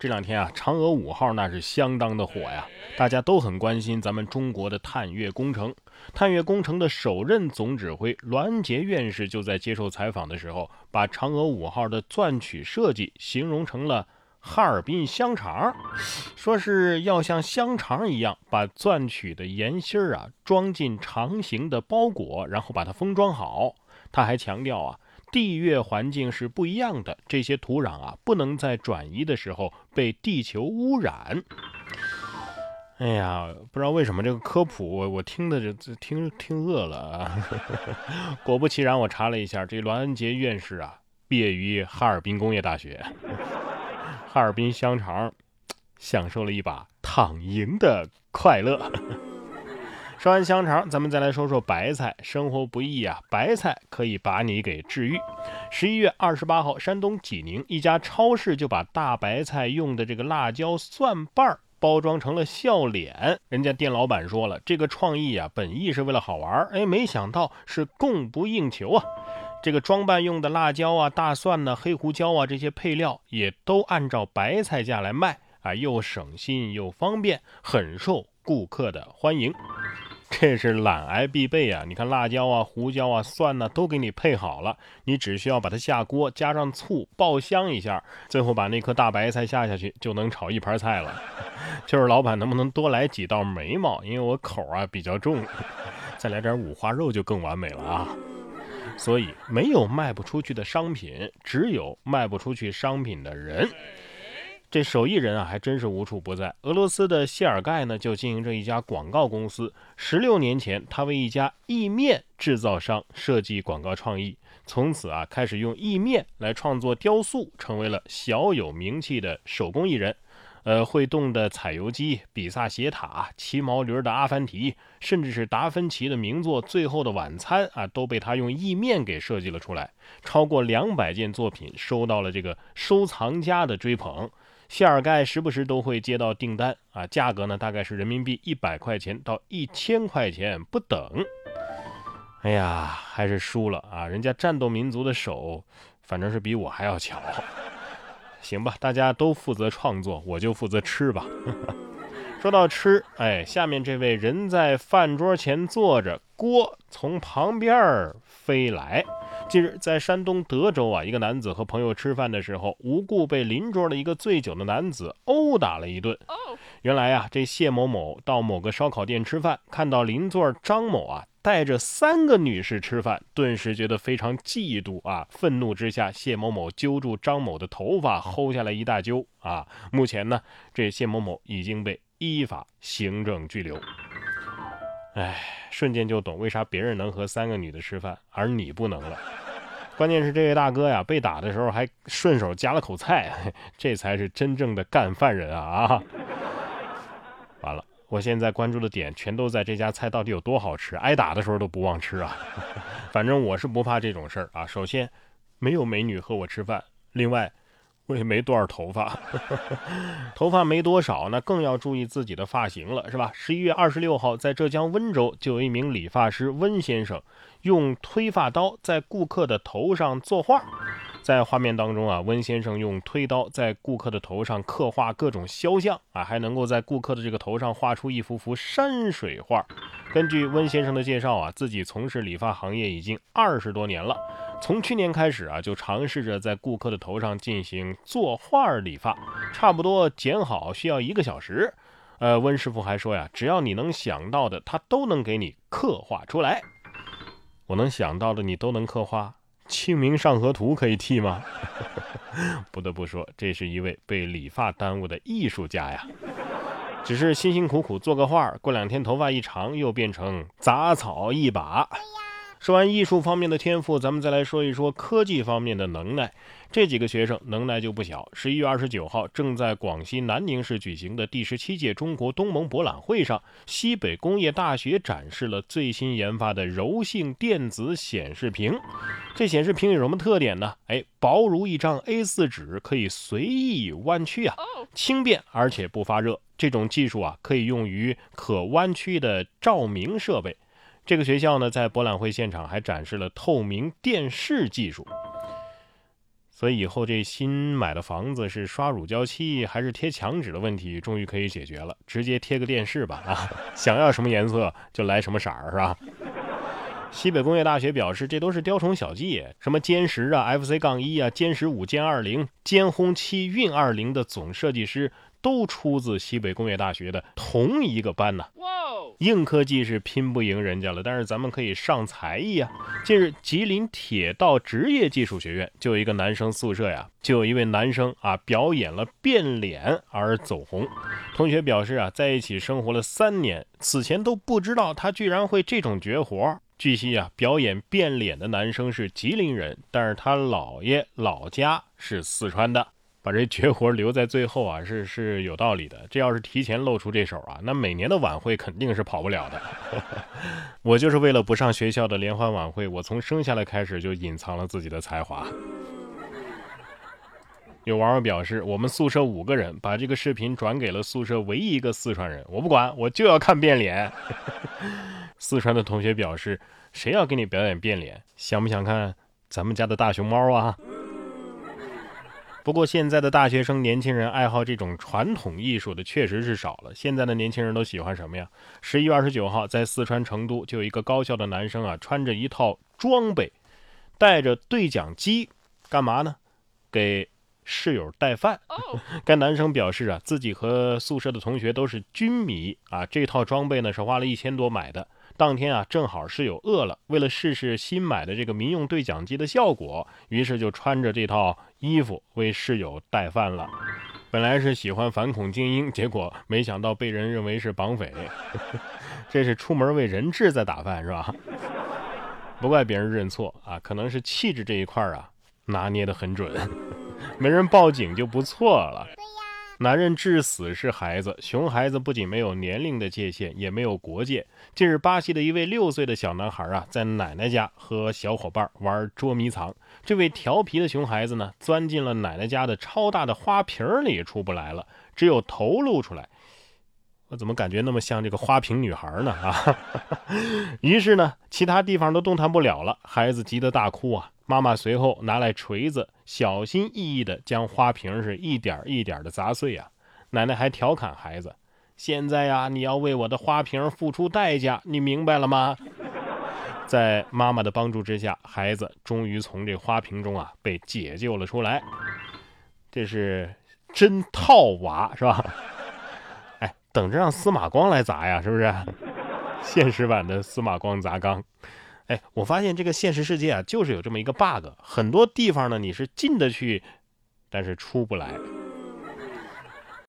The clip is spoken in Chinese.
这两天啊，嫦娥五号那是相当的火呀，大家都很关心咱们中国的探月工程。探月工程的首任总指挥栾杰院士就在接受采访的时候，把嫦娥五号的钻取设计形容成了哈尔滨香肠，说是要像香肠一样把钻取的岩芯儿啊装进长形的包裹，然后把它封装好。他还强调啊。地月环境是不一样的，这些土壤啊，不能在转移的时候被地球污染。哎呀，不知道为什么这个科普我我听的这听听饿了啊！果不其然，我查了一下，这栾恩杰院士啊，毕业于哈尔滨工业大学。哈尔滨香肠，享受了一把躺赢的快乐。说完香肠，咱们再来说说白菜。生活不易啊，白菜可以把你给治愈。十一月二十八号，山东济宁一家超市就把大白菜用的这个辣椒蒜瓣包装成了笑脸。人家店老板说了，这个创意啊，本意是为了好玩，哎，没想到是供不应求啊。这个装扮用的辣椒啊、大蒜呢、黑胡椒啊这些配料也都按照白菜价来卖啊，又省心又方便，很受顾客的欢迎。这是懒癌必备啊！你看辣椒啊、胡椒啊、蒜呢，都给你配好了，你只需要把它下锅，加上醋爆香一下，最后把那颗大白菜下下去，就能炒一盘菜了。就是老板能不能多来几道眉毛？因为我口啊比较重，再来点五花肉就更完美了啊！所以没有卖不出去的商品，只有卖不出去商品的人。这手艺人啊，还真是无处不在。俄罗斯的谢尔盖呢，就经营着一家广告公司。十六年前，他为一家意面制造商设计广告创意，从此啊，开始用意面来创作雕塑，成为了小有名气的手工艺人。呃，会动的采油机、比萨斜塔、骑毛驴的阿凡提，甚至是达芬奇的名作《最后的晚餐》啊，都被他用意面给设计了出来。超过两百件作品收到了这个收藏家的追捧。谢尔盖时不时都会接到订单啊，价格呢大概是人民币一百块钱到一千块钱不等。哎呀，还是输了啊！人家战斗民族的手，反正是比我还要巧。行吧，大家都负责创作，我就负责吃吧。说到吃，哎，下面这位人在饭桌前坐着，锅从旁边飞来。近日，在山东德州啊，一个男子和朋友吃饭的时候，无故被邻桌的一个醉酒的男子殴打了一顿。原来啊，这谢某某到某个烧烤店吃饭，看到邻座张某啊带着三个女士吃饭，顿时觉得非常嫉妒啊！愤怒之下，谢某某揪住张某的头发，薅下来一大揪啊！目前呢，这谢某某已经被依法行政拘留。哎，瞬间就懂为啥别人能和三个女的吃饭，而你不能了。关键是这位大哥呀，被打的时候还顺手夹了口菜，这才是真正的干饭人啊啊！完了，我现在关注的点全都在这家菜到底有多好吃，挨打的时候都不忘吃啊。反正我是不怕这种事儿啊。首先，没有美女和我吃饭；另外，我也没多少头发，头发没多少，那更要注意自己的发型了，是吧？十一月二十六号，在浙江温州，就有一名理发师温先生。用推发刀在顾客的头上作画，在画面当中啊，温先生用推刀在顾客的头上刻画各种肖像啊，还能够在顾客的这个头上画出一幅幅山水画。根据温先生的介绍啊，自己从事理发行业已经二十多年了，从去年开始啊，就尝试着在顾客的头上进行作画理发，差不多剪好需要一个小时。呃，温师傅还说呀，只要你能想到的，他都能给你刻画出来。我能想到的你都能刻画，《清明上河图》可以替吗？不得不说，这是一位被理发耽误的艺术家呀。只是辛辛苦苦做个画，过两天头发一长，又变成杂草一把。说完艺术方面的天赋，咱们再来说一说科技方面的能耐。这几个学生能耐就不小。十一月二十九号，正在广西南宁市举行的第十七届中国东盟博览会上，西北工业大学展示了最新研发的柔性电子显示屏。这显示屏有什么特点呢？哎，薄如一张 A4 纸，可以随意弯曲啊，轻便而且不发热。这种技术啊，可以用于可弯曲的照明设备。这个学校呢，在博览会现场还展示了透明电视技术。所以以后这新买的房子是刷乳胶漆还是贴墙纸的问题，终于可以解决了，直接贴个电视吧啊！想要什么颜色就来什么色儿，是吧？西北工业大学表示，这都是雕虫小技，什么歼十啊、FC 杠一啊、歼十五、歼二零、歼轰七、运二零的总设计师都出自西北工业大学的同一个班呢。硬科技是拼不赢人家了，但是咱们可以上才艺啊！近日，吉林铁道职业技术学院就有一个男生宿舍呀，就有一位男生啊表演了变脸而走红。同学表示啊，在一起生活了三年，此前都不知道他居然会这种绝活。据悉啊，表演变脸的男生是吉林人，但是他姥爷老家是四川的。把这绝活留在最后啊，是是有道理的。这要是提前露出这手啊，那每年的晚会肯定是跑不了的。我就是为了不上学校的联欢晚会，我从生下来开始就隐藏了自己的才华。有网友表示，我们宿舍五个人把这个视频转给了宿舍唯一一个四川人，我不管，我就要看变脸。四川的同学表示，谁要给你表演变脸？想不想看咱们家的大熊猫啊？不过现在的大学生、年轻人爱好这种传统艺术的确实是少了。现在的年轻人都喜欢什么呀？十一月二十九号，在四川成都就有一个高校的男生啊，穿着一套装备，带着对讲机，干嘛呢？给室友带饭。该男生表示啊，自己和宿舍的同学都是军迷啊，这套装备呢是花了一千多买的。当天啊，正好室友饿了，为了试试新买的这个民用对讲机的效果，于是就穿着这套衣服为室友带饭了。本来是喜欢反恐精英，结果没想到被人认为是绑匪。这是出门为人质在打饭是吧？不怪别人认错啊，可能是气质这一块啊拿捏得很准，没人报警就不错了。男人至死是孩子，熊孩子不仅没有年龄的界限，也没有国界。近日，巴西的一位六岁的小男孩啊，在奶奶家和小伙伴玩捉迷藏。这位调皮的熊孩子呢，钻进了奶奶家的超大的花瓶里出不来了，只有头露出来。我怎么感觉那么像这个花瓶女孩呢？啊！于是呢，其他地方都动弹不了了，孩子急得大哭啊。妈妈随后拿来锤子，小心翼翼地将花瓶是一点一点的砸碎啊。奶奶还调侃孩子：“现在呀，你要为我的花瓶付出代价，你明白了吗？”在妈妈的帮助之下，孩子终于从这花瓶中啊被解救了出来。这是真套娃是吧？哎，等着让司马光来砸呀，是不是？现实版的司马光砸缸。哎，我发现这个现实世界啊，就是有这么一个 bug，很多地方呢你是进得去，但是出不来。